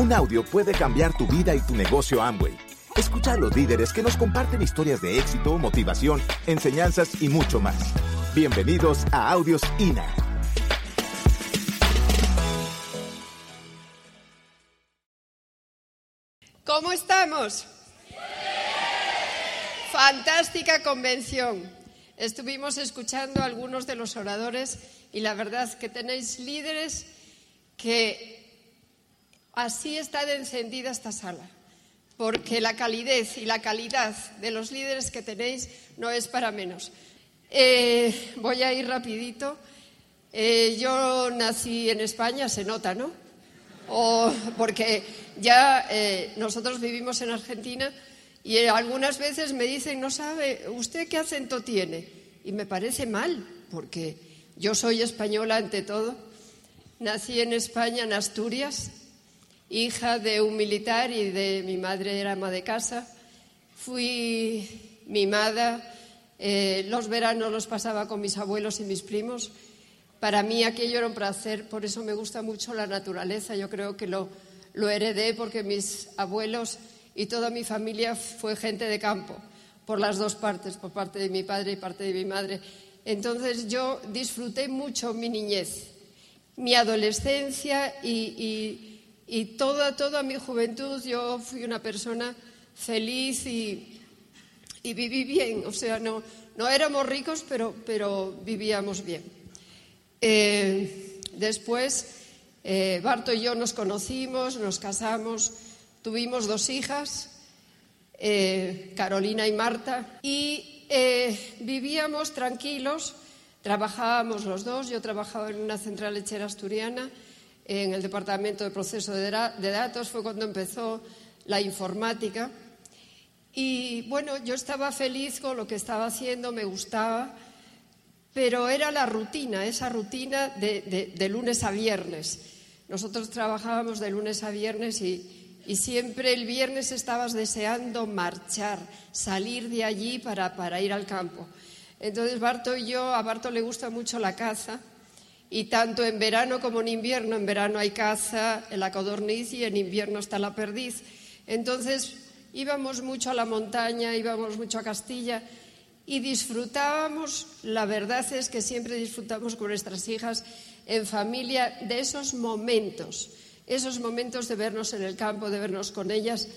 Un audio puede cambiar tu vida y tu negocio Amway. Escucha a los líderes que nos comparten historias de éxito, motivación, enseñanzas y mucho más. Bienvenidos a Audios INA. ¿Cómo estamos? Fantástica convención. Estuvimos escuchando a algunos de los oradores y la verdad que tenéis líderes que así está encendida esta sala, porque la calidez y la calidad de los líderes que tenéis no es para menos. Eh, voy a ir rapidito. Eh, yo nací en España, se nota, ¿no? O porque ya eh, nosotros vivimos en Argentina y algunas veces me dicen, no sabe, ¿usted qué acento tiene? Y me parece mal, porque yo soy española ante todo. Nací en España, en Asturias, hija de un militar y de mi madre era ama de casa. Fui mimada, eh, los veranos los pasaba con mis abuelos y mis primos. Para mí aquello era un placer, por eso me gusta mucho la naturaleza. Yo creo que lo, heredé porque mis abuelos y toda mi familia fue gente de campo, por las dos partes, por parte de mi padre y parte de mi madre. Entonces yo disfruté mucho mi niñez, mi adolescencia y, toda, toda mi juventud. Yo fui una persona feliz y, y viví bien. O sea, no, no éramos ricos, pero, pero vivíamos bien. Eh, después, eh, Barto y yo nos conocimos, nos casamos Tuvimos dos hijas, eh, Carolina y Marta, y eh, vivíamos tranquilos, trabajábamos los dos, yo trabajaba en una central lechera asturiana, en el departamento de proceso de, de datos, fue cuando empezó la informática. Y bueno, yo estaba feliz con lo que estaba haciendo, me gustaba, pero era la rutina, esa rutina de, de lunes a viernes. Nosotros trabajábamos de lunes a viernes y, y siempre el viernes estabas deseando marchar, salir de allí para, para ir al campo. Entonces Barto y yo, a Barto le gusta mucho la caza y tanto en verano como en invierno, en verano hay caza la codorniz y en invierno está la perdiz. Entonces íbamos mucho a la montaña, íbamos mucho a Castilla y disfrutábamos, la verdad es que siempre disfrutamos con nuestras hijas en familia de esos momentos esos momentos de vernos en el campo, de vernos con ellas,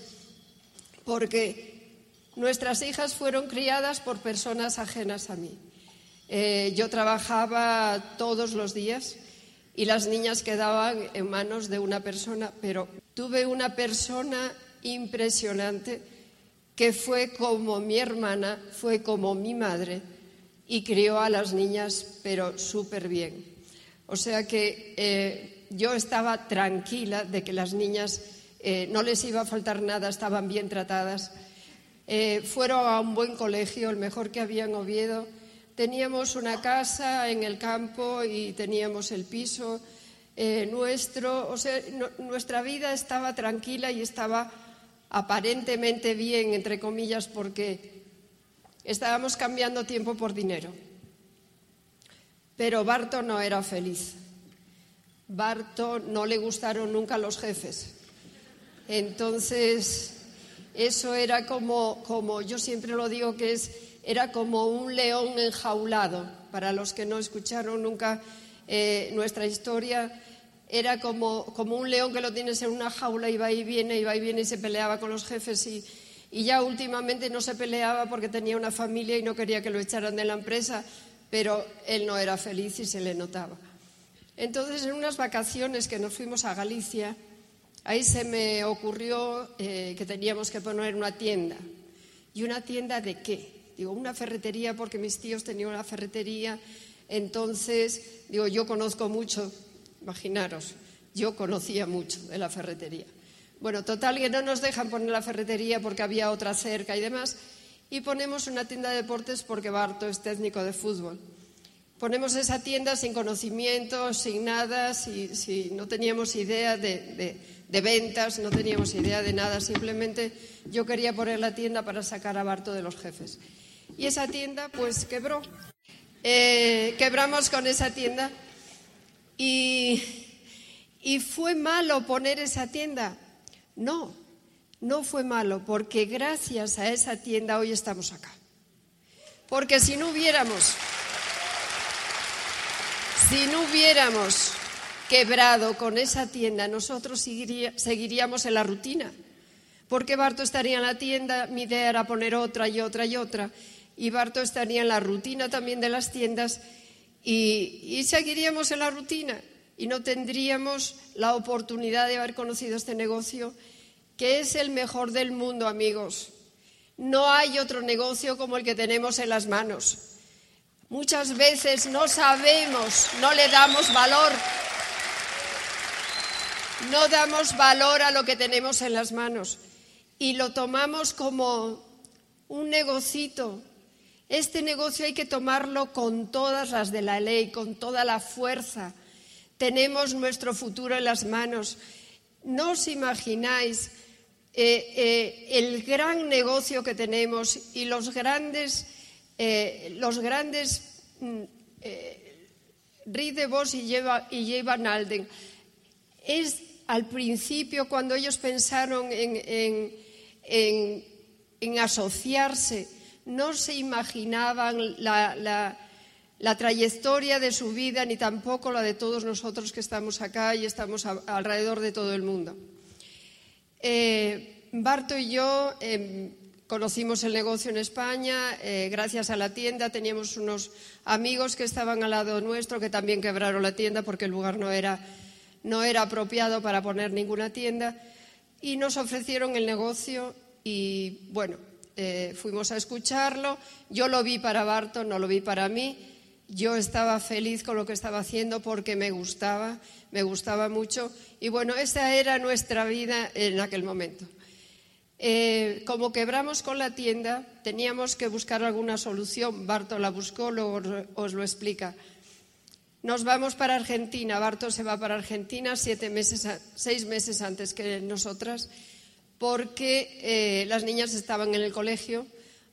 porque nuestras hijas fueron criadas por personas ajenas a mí. Eh, yo trabajaba todos los días y las niñas quedaban en manos de una persona, pero tuve una persona impresionante que fue como mi hermana, fue como mi madre y crió a las niñas, pero súper bien. O sea que eh, yo estaba tranquila de que las niñas eh, no les iba a faltar nada, estaban bien tratadas. Eh, fueron a un buen colegio, el mejor que había en Oviedo. Teníamos una casa en el campo y teníamos el piso eh, nuestro. O sea, nuestra vida estaba tranquila y estaba aparentemente bien, entre comillas, porque estábamos cambiando tiempo por dinero. Pero Barto no era feliz. Barto no le gustaron nunca los jefes. Entonces, eso era como, como, yo siempre lo digo que es, era como un león enjaulado. Para los que no escucharon nunca eh, nuestra historia, era como, como, un león que lo tienes en una jaula y va y viene, y va y viene y se peleaba con los jefes y, y ya últimamente no se peleaba porque tenía una familia y no quería que lo echaran de la empresa, pero él no era feliz y se le notaba. Entonces, en unas vacaciones que nos fuimos a Galicia, ahí se me ocurrió eh, que teníamos que poner una tienda. ¿Y una tienda de qué? Digo, una ferretería porque mis tíos tenían una ferretería. Entonces, digo, yo conozco mucho, imaginaros, yo conocía mucho de la ferretería. Bueno, total que no nos dejan poner la ferretería porque había otra cerca y demás. Y ponemos una tienda de deportes porque Barto es técnico de fútbol. Ponemos esa tienda sin conocimiento, sin nada, si, no teníamos idea de, ventas, no teníamos idea de nada, simplemente yo quería poner la tienda para sacar a Barto de los jefes. Y esa tienda pues quebró. Eh, quebramos con esa tienda y, y fue malo poner esa tienda. No, no fue malo, porque gracias a esa tienda hoy estamos acá. Porque si no hubiéramos, si no hubiéramos quebrado con esa tienda, nosotros seguiríamos en la rutina. Porque Barto estaría en la tienda, mi idea era poner otra y otra y otra, y Barto estaría en la rutina también de las tiendas y, y seguiríamos en la rutina y no tendríamos la oportunidad de haber conocido este negocio, que es el mejor del mundo, amigos. No hay otro negocio como el que tenemos en las manos. Muchas veces no sabemos, no le damos valor, no damos valor a lo que tenemos en las manos y lo tomamos como un negocito. Este negocio hay que tomarlo con todas las de la ley, con toda la fuerza tenemos nuestro futuro en las manos. No os imagináis eh, eh, el gran negocio que tenemos y los grandes, eh, los grandes mm, de Vos y J. Van Alden. Es al principio cuando ellos pensaron en, en asociarse, no se imaginaban la trayectoria de su vida ni tampoco la de todos nosotros que estamos acá y estamos alrededor de todo el mundo. Eh, Barto y yo em, conocimos el negocio en España, eh, gracias a la tienda teníamos unos amigos que estaban al lado nuestro que también quebraron la tienda porque el lugar no era, no era apropiado para poner ninguna tienda y nos ofrecieron el negocio y bueno, eh, fuimos a escucharlo. Yo lo vi para Barto, no lo vi para mí yo estaba feliz con lo que estaba haciendo porque me gustaba, me gustaba mucho. Y bueno, esa era nuestra vida en aquel momento. Eh, como quebramos con la tienda, teníamos que buscar alguna solución. Barto la buscó, luego os lo explica. Nos vamos para Argentina. Barto se va para Argentina siete meses, seis meses antes que nosotras, porque eh, las niñas estaban en el colegio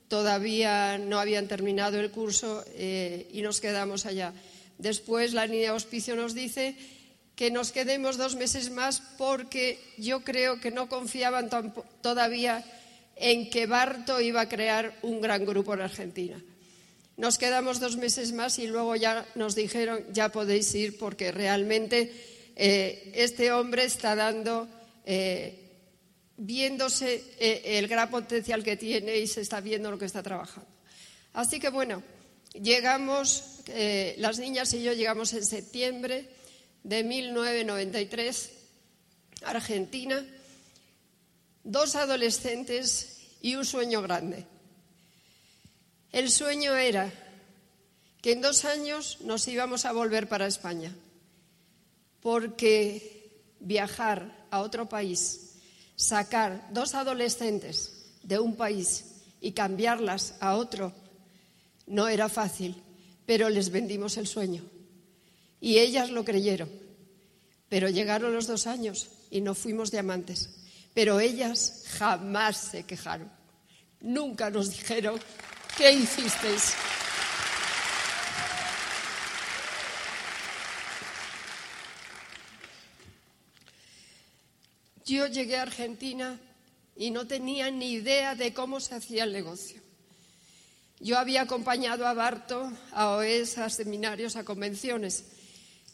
todavía no habían terminado el curso eh, y nos quedamos allá. Después la de hospicio nos dice que nos quedemos dos meses más porque yo creo que no confiaban todavía en que Barto iba a crear un gran grupo en Argentina. Nos quedamos dos meses más y luego ya nos dijeron ya podéis ir porque realmente eh, este hombre está dando viéndose eh, el gran potencial que tiene y se está viendo lo que está trabajando. Así que bueno, llegamos, eh, las niñas y yo llegamos en septiembre de 1993 a Argentina, dos adolescentes y un sueño grande. El sueño era que en dos años nos íbamos a volver para España, porque viajar a otro país sacar dos adolescentes de un país y cambiarlas a otro no era fácil, pero les vendimos el sueño. Y ellas lo creyeron. Pero llegaron los dos años y no fuimos diamantes. Pero ellas jamás se quejaron. Nunca nos dijeron, ¿qué hicisteis? Yo llegué a Argentina y no tenía ni idea de cómo se hacía el negocio. Yo había acompañado a Barto a OES, a seminarios, a convenciones.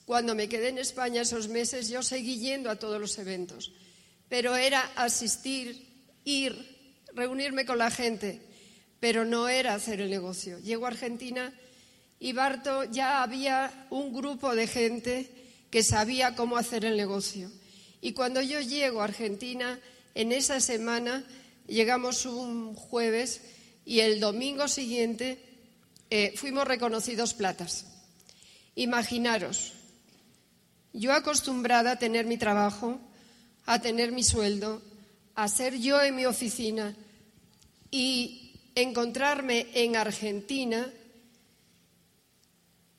Cuando me quedé en España esos meses, yo seguí yendo a todos los eventos, pero era asistir, ir, reunirme con la gente, pero no era hacer el negocio. Llego a Argentina y Barto ya había un grupo de gente que sabía cómo hacer el negocio. Y cuando yo llego a Argentina, en esa semana llegamos un jueves y el domingo siguiente eh, fuimos reconocidos platas. Imaginaros, yo acostumbrada a tener mi trabajo, a tener mi sueldo, a ser yo en mi oficina y encontrarme en Argentina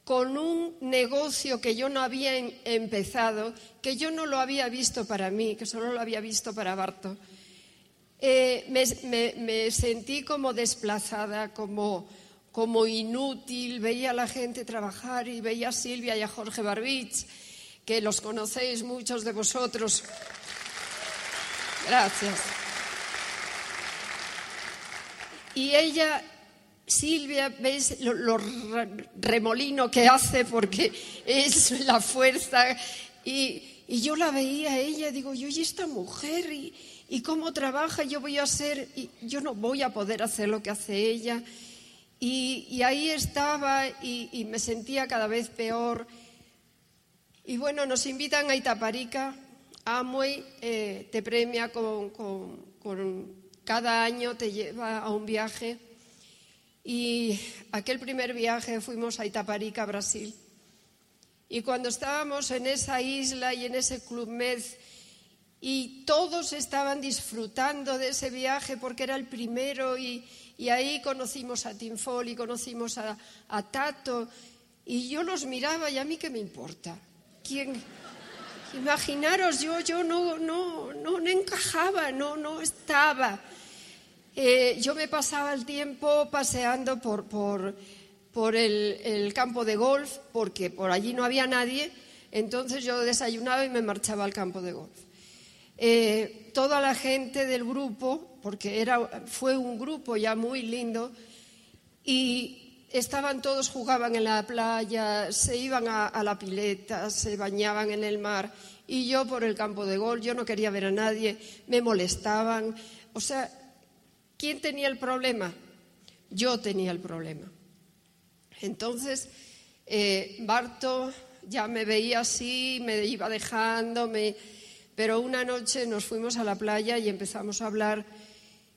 con un negocio que yo no había empezado, que yo no lo había visto para mí, que solo lo había visto para Barto. Eh, me, sentí como desplazada, como, como inútil, veía a la gente trabajar y veía a Silvia y a Jorge Barbich, que los conocéis muchos de vosotros. Gracias. Y ella, Silvia, ¿ves lo, lo remolino que hace? Porque es la fuerza. Y, y yo la veía a ella, digo, yo y esta mujer, y, y cómo trabaja, yo voy a hacer, yo no voy a poder hacer lo que hace ella. Y, y ahí estaba y, y, me sentía cada vez peor. Y bueno, nos invitan a Itaparica. Amway eh, te premia con, con, con, cada año, te lleva a un viaje. Y aquel primer viaje fuimos a Itaparica, Brasil. Y cuando estábamos en esa isla y en ese Club Med, y todos estaban disfrutando de ese viaje porque era el primero y, y ahí conocimos a Tim Foley, conocimos a, a, Tato y yo los miraba y a mí qué me importa. ¿Quién? Imaginaros, yo, yo no, no, no, no encajaba, no, no estaba. Eh, yo me pasaba el tiempo paseando por, por, el, campo de golf, porque por allí no había nadie, entonces yo desayunaba y me marchaba al campo de golf. Eh, toda la gente del grupo, porque era, fue un grupo ya muy lindo, y estaban todos, jugaban en la playa, se iban a, a, la pileta, se bañaban en el mar, y yo por el campo de gol, yo no quería ver a nadie, me molestaban. O sea, ¿quién tenía el problema? Yo tenía el problema. Entonces, eh, Barto ya me veía así, me iba dejando, me pero una noche nos fuimos a la playa y empezamos a hablar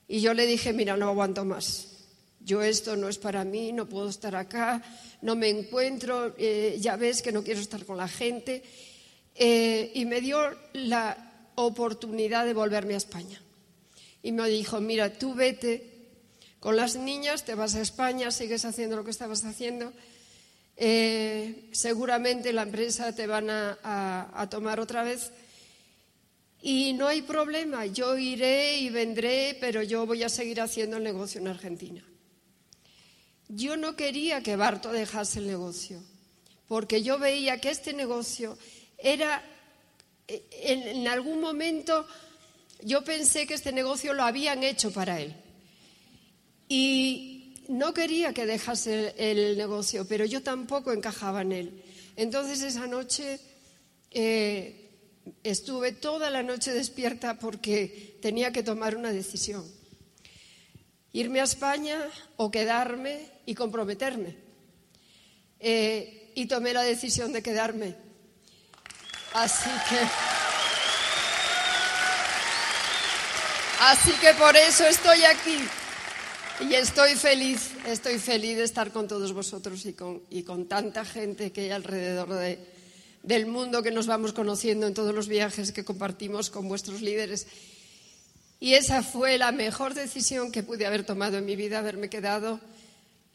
y yo le dije, mira, no aguanto más. Yo esto no es para mí, no puedo estar acá, no me encuentro, eh, ya ves que no quiero estar con la gente. Eh, y me dio la oportunidad de volverme a España. Y me dijo, mira, tú vete con las niñas, te vas a España, sigues haciendo lo que estabas haciendo. Eh, seguramente la empresa te van a, tomar otra vez y no hay problema, yo iré y vendré, pero yo voy a seguir haciendo el negocio en Argentina. Yo no quería que Barto dejase el negocio, porque yo veía que este negocio era, en, algún momento yo pensé que este negocio lo habían hecho para él. Y no quería que dejase el, negocio, pero yo tampoco encajaba en él. Entonces esa noche... Eh, estuve toda la noche despierta porque tenía que tomar una decisión. Irme a España o quedarme y comprometerme. Eh, y tomé la decisión de quedarme. Así que... Así que por eso estoy aquí. Y estoy feliz, estoy feliz de estar con todos vosotros y con, y con tanta gente que hay alrededor de, del mundo que nos vamos conociendo en todos los viajes que compartimos con vuestros líderes. Y esa fue la mejor decisión que pude haber tomado en mi vida, haberme quedado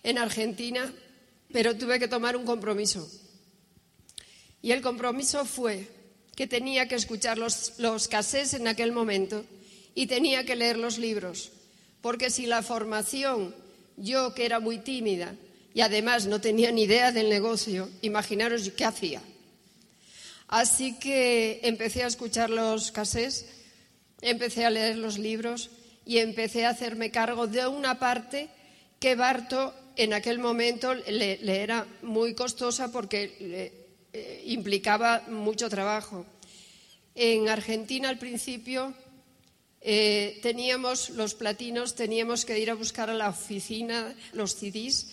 en Argentina, pero tuve que tomar un compromiso. Y el compromiso fue que tenía que escuchar los, los en aquel momento y tenía que leer los libros, porque si la formación, yo que era muy tímida y además no tenía ni idea del negocio, imaginaros qué hacía. Así que empecé a escuchar los casés, empecé a leer los libros y empecé a hacerme cargo de una parte que Barto en aquel momento le, era muy costosa porque eh, implicaba mucho trabajo. En Argentina al principio eh, teníamos los platinos, teníamos que ir a buscar a la oficina los CDs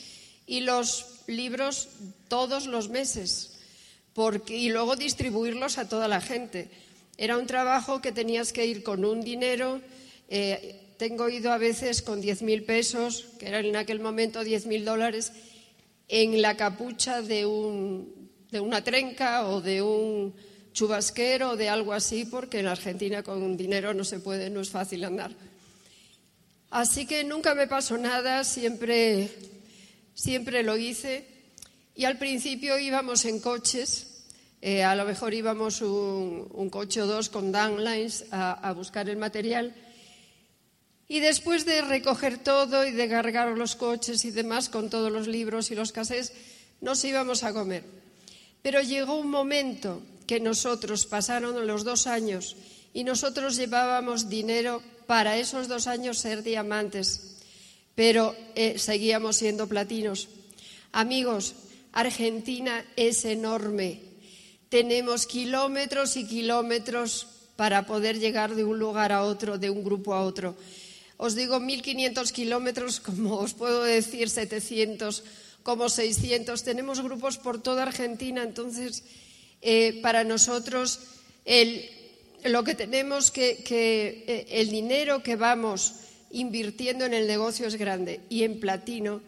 y los libros todos los meses y luego distribuirlos a toda la gente. Era un trabajo que tenías que ir con un dinero. Eh, tengo ido a veces con 10.000 pesos, que eran en aquel momento 10.000 dólares, en la capucha de, un, de una trenca o de un chubasquero de algo así, porque en Argentina con dinero no se puede, no es fácil andar. Así que nunca me pasó nada, siempre, siempre lo hice. Y al principio íbamos en coches, eh, a lo mejor íbamos un, un, coche o dos con downlines a, buscar el material. Y después de recoger todo y de cargar los coches y demás con todos los libros y los casés, nos íbamos a comer. Pero llegó un momento que nosotros pasaron los dos años y nosotros llevábamos dinero para esos dos años ser diamantes, pero eh, seguíamos siendo platinos. Amigos, Argentina es enorme. Tenemos kilómetros y kilómetros para poder llegar de un lugar a otro, de un grupo a otro. Os digo 1.500 kilómetros, como os puedo decir 700, como 600. Tenemos grupos por toda Argentina, entonces eh, para nosotros lo que tenemos que, eh, el dinero que vamos invirtiendo en el negocio es grande y en platino.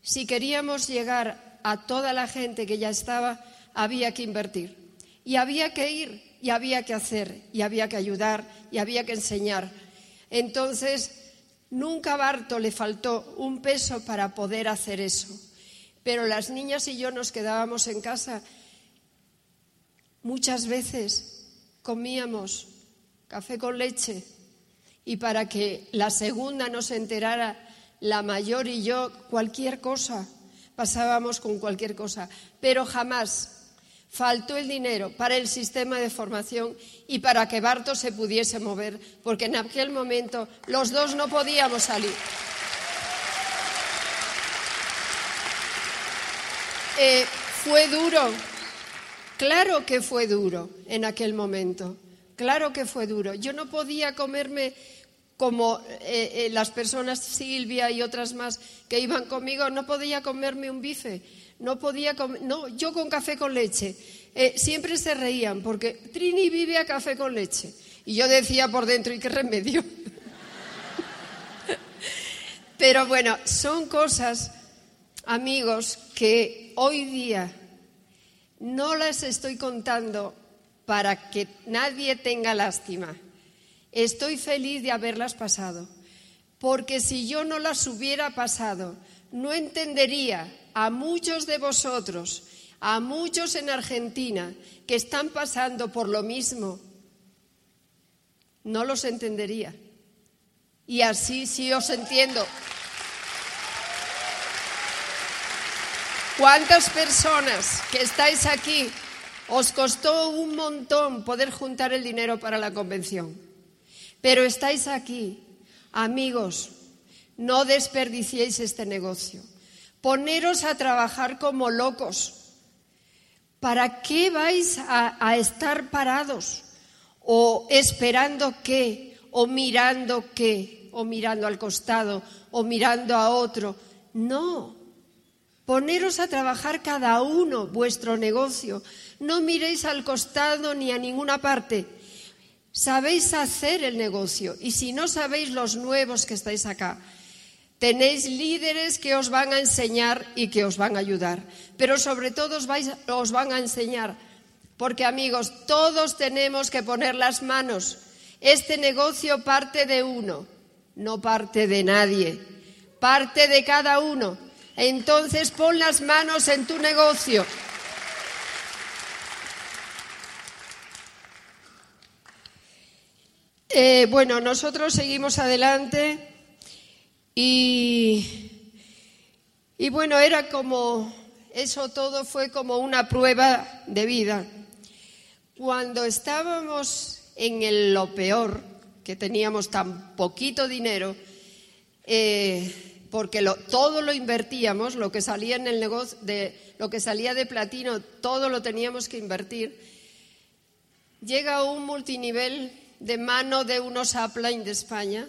Si queríamos llegar a toda la gente que ya estaba, había que invertir. Y había que ir, y había que hacer, y había que ayudar, y había que enseñar. Entonces, Nunca a Barto le faltó un peso para poder hacer eso. Pero las niñas y yo nos quedábamos en casa. Muchas veces comíamos café con leche y para que la segunda no se enterara, la mayor y yo, cualquier cosa, pasábamos con cualquier cosa. Pero jamás faltó el dinero para el sistema de formación y para que Barto se pudiese mover, porque en aquel momento los dos no podíamos salir. Eh, fue duro, claro que fue duro en aquel momento, claro que fue duro. Yo no podía comerme como eh, eh, las personas, Silvia y otras más que iban conmigo, no podía comerme un bife no podía comer, no, yo con café con leche. Eh, siempre se reían porque Trini vive a café con leche. Y yo decía por dentro, ¿y qué remedio? Pero bueno, son cosas, amigos, que hoy día no las estoy contando para que nadie tenga lástima. Estoy feliz de haberlas pasado, porque si yo no las hubiera pasado, no entendería a muchos de vosotros, a muchos en Argentina que están pasando por lo mismo, no los entendería. Y así sí os entiendo. ¿Cuántas personas que estáis aquí os costó un montón poder juntar el dinero para la convención? Pero estáis aquí, amigos, no desperdiciéis este negocio poneros a trabajar como locos. ¿Para qué vais a, estar parados? ¿O esperando qué? ¿O mirando qué? ¿O mirando al costado? ¿O mirando a otro? No. Poneros a trabajar cada uno vuestro negocio. No miréis al costado ni a ninguna parte. Sabéis hacer el negocio. Y si no sabéis los nuevos que estáis acá, Tenéis líderes que os van a enseñar y que os van a ayudar, pero sobre todo os, os van a enseñar, porque amigos, todos tenemos que poner las manos. Este negocio parte de uno, no parte de nadie, parte de cada uno. Entonces pon las manos en tu negocio. Eh, bueno, nosotros seguimos adelante. Y, y bueno, era como, eso todo fue como una prueba de vida. Cuando estábamos en lo peor, que teníamos tan poquito dinero, eh, porque todo lo invertíamos, lo que salía en negocio, de, lo que salía de platino, todo lo teníamos que invertir. Llega un multinivel de mano de unos upline de España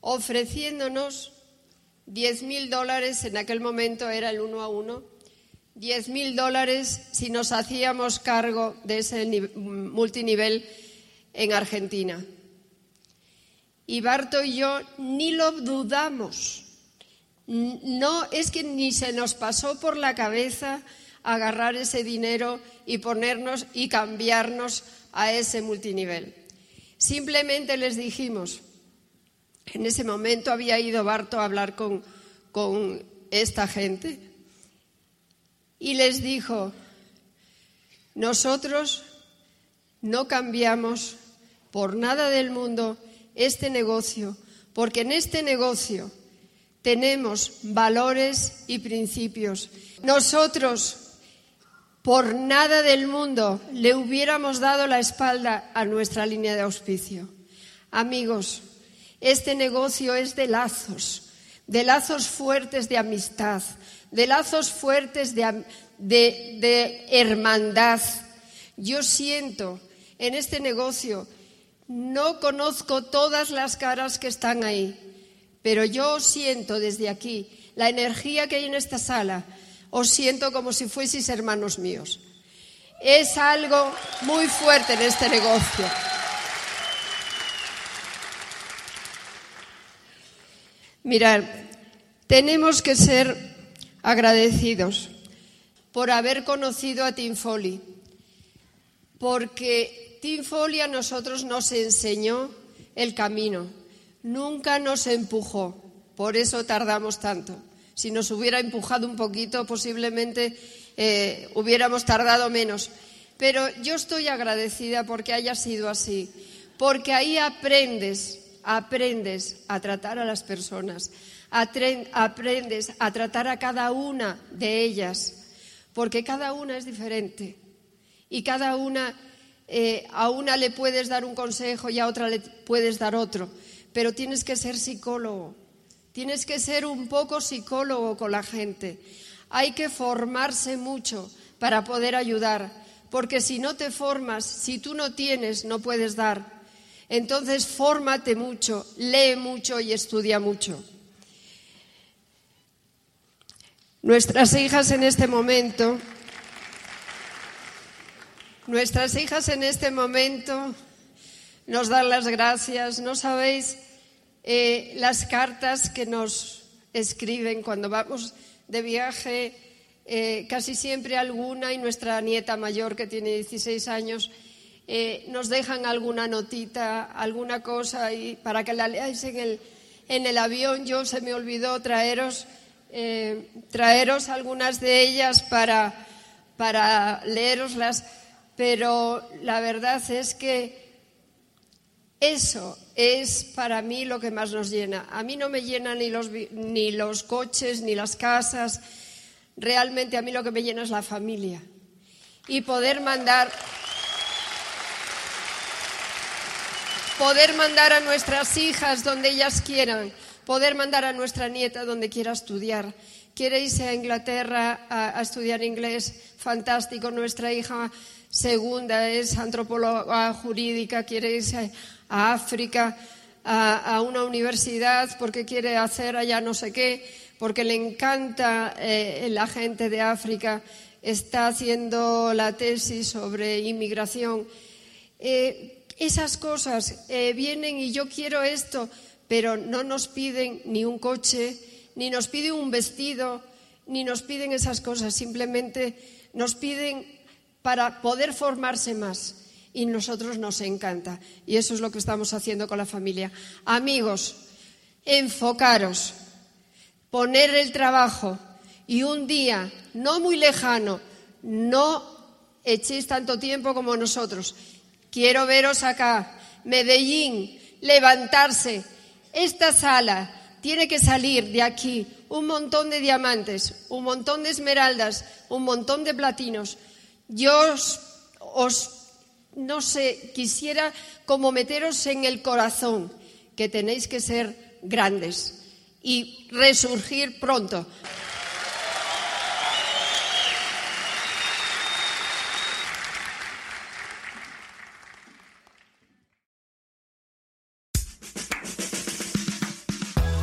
ofreciéndonos 10 mil dólares, en aquel momento era el uno a uno, 10 mil dólares si nos hacíamos cargo de ese multinivel en Argentina. Y Barto y yo ni lo dudamos. No, es que ni se nos pasó por la cabeza agarrar ese dinero y ponernos y cambiarnos a ese multinivel. Simplemente les dijimos, en ese momento había ido Barto a hablar con, con esta gente y les dijo, nosotros no cambiamos por nada del mundo este negocio, porque en este negocio tenemos valores y principios. Nosotros Por nada del mundo le hubiéramos dado la espalda a nuestra línea de auspicio. Amigos, este negocio es de lazos, de lazos fuertes de amistad, de lazos fuertes de, hermandad. Yo siento en este negocio, no conozco todas las caras que están ahí, pero yo siento desde aquí la energía que hay en esta sala, os siento como si fueseis hermanos míos. Es algo muy fuerte en este negocio. Mirad, tenemos que ser agradecidos por haber conocido a Tim Foley, porque Tim Foley a nosotros nos enseñó el camino, nunca nos empujó, por eso tardamos tanto. Si nos hubiera empujado un poquito, posiblemente eh, hubiéramos tardado menos. Pero yo estoy agradecida porque haya sido así, porque ahí aprendes, aprendes a tratar a las personas, aprendes a tratar a cada una de ellas, porque cada una es diferente y cada una, eh, a una le puedes dar un consejo y a otra le puedes dar otro, pero tienes que ser psicólogo Tienes que ser un poco psicólogo con la gente. Hay que formarse mucho para poder ayudar, porque si no te formas, si tú no tienes, no puedes dar. Entonces, fórmate mucho, lee mucho y estudia mucho. Nuestras hijas en este momento, nuestras hijas en este momento nos dan las gracias, no sabéis eh, las cartas que nos escriben cuando vamos de viaje, eh, casi siempre alguna, y nuestra nieta mayor que tiene 16 años, eh, nos dejan alguna notita, alguna cosa, y para que la leáis en el, en el avión, yo se me olvidó traeros, traeros algunas de ellas para, para leeroslas, pero la verdad es que eso es para mí lo que más nos llena. A mí no me llenan ni los, ni los coches, ni las casas. Realmente a mí lo que me llena es la familia. Y poder mandar, poder mandar a nuestras hijas donde ellas quieran, poder mandar a nuestra nieta donde quiera estudiar. Quiere irse a Inglaterra a, a estudiar inglés, fantástico. Nuestra hija segunda es antropóloga jurídica, quiere irse a África, a, una universidad porque quiere hacer allá no sé qué, porque le encanta eh, la gente de África, está haciendo la tesis sobre inmigración. Eh, esas cosas eh, vienen y yo quiero esto, pero no nos piden ni un coche, ni nos piden un vestido, ni nos piden esas cosas, simplemente nos piden para poder formarse más y nosotros nos encanta. Y eso es lo que estamos haciendo con la familia. Amigos, enfocaros, poner el trabajo y un día no muy lejano, no echéis tanto tiempo como nosotros. Quiero veros acá, Medellín, levantarse. Esta sala tiene que salir de aquí un montón de diamantes, un montón de esmeraldas, un montón de platinos. Yo os, no sé, quisiera como meteros en el corazón que tenéis que ser grandes y resurgir pronto.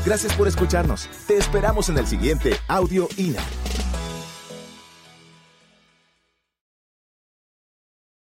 Gracias por escucharnos. Te esperamos en el siguiente Audio INA.